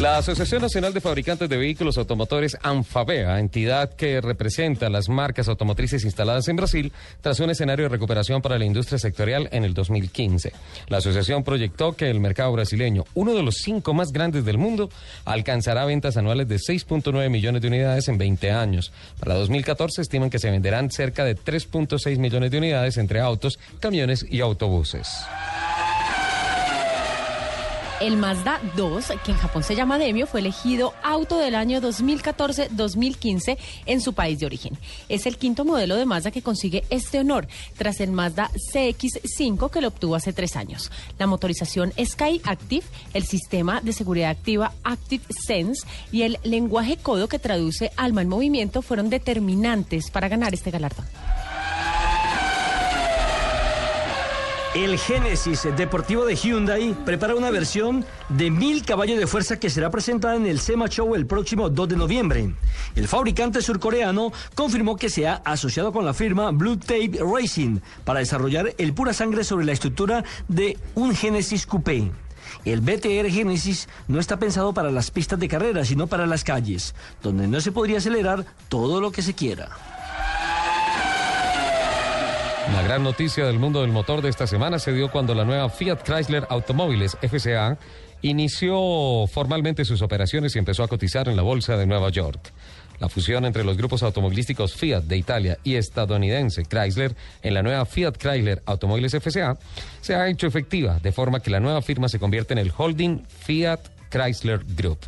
La Asociación Nacional de Fabricantes de Vehículos Automotores, ANFAVEA, entidad que representa las marcas automotrices instaladas en Brasil, tras un escenario de recuperación para la industria sectorial en el 2015. La asociación proyectó que el mercado brasileño, uno de los cinco más grandes del mundo, alcanzará ventas anuales de 6.9 millones de unidades en 20 años. Para 2014 estiman que se venderán cerca de 3.6 millones de unidades entre autos, camiones y autobuses. El Mazda 2, que en Japón se llama Demio, fue elegido auto del año 2014-2015 en su país de origen. Es el quinto modelo de Mazda que consigue este honor, tras el Mazda CX5 que lo obtuvo hace tres años. La motorización Sky Active, el sistema de seguridad activa Active Sense y el lenguaje codo que traduce alma en movimiento fueron determinantes para ganar este galardón. El Genesis Deportivo de Hyundai prepara una versión de mil caballos de fuerza que será presentada en el SEMA Show el próximo 2 de noviembre. El fabricante surcoreano confirmó que se ha asociado con la firma Blue Tape Racing para desarrollar el pura sangre sobre la estructura de un Genesis Coupé. El BTR Genesis no está pensado para las pistas de carrera, sino para las calles, donde no se podría acelerar todo lo que se quiera. La gran noticia del mundo del motor de esta semana se dio cuando la nueva Fiat Chrysler Automóviles FCA inició formalmente sus operaciones y empezó a cotizar en la bolsa de Nueva York. La fusión entre los grupos automovilísticos Fiat de Italia y estadounidense Chrysler en la nueva Fiat Chrysler Automóviles FCA se ha hecho efectiva, de forma que la nueva firma se convierte en el holding Fiat Chrysler Group.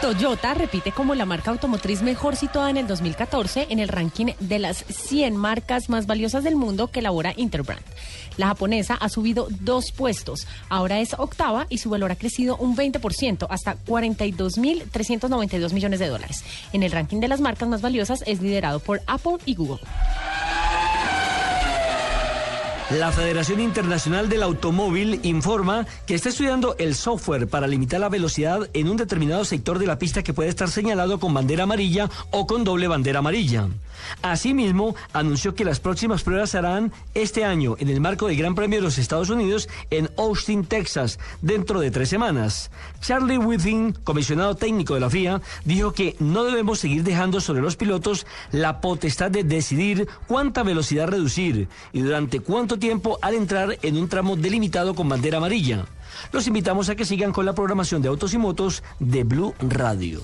Toyota repite como la marca automotriz mejor situada en el 2014 en el ranking de las 100 marcas más valiosas del mundo que elabora Interbrand. La japonesa ha subido dos puestos, ahora es octava y su valor ha crecido un 20% hasta 42.392 millones de dólares. En el ranking de las marcas más valiosas es liderado por Apple y Google. La Federación Internacional del Automóvil informa que está estudiando el software para limitar la velocidad en un determinado sector de la pista que puede estar señalado con bandera amarilla o con doble bandera amarilla. Asimismo, anunció que las próximas pruebas se harán este año en el marco del Gran Premio de los Estados Unidos en Austin, Texas, dentro de tres semanas. Charlie Whiting, comisionado técnico de la FIA, dijo que no debemos seguir dejando sobre los pilotos la potestad de decidir cuánta velocidad reducir y durante cuánto tiempo al entrar en un tramo delimitado con bandera amarilla. Los invitamos a que sigan con la programación de Autos y Motos de Blue Radio.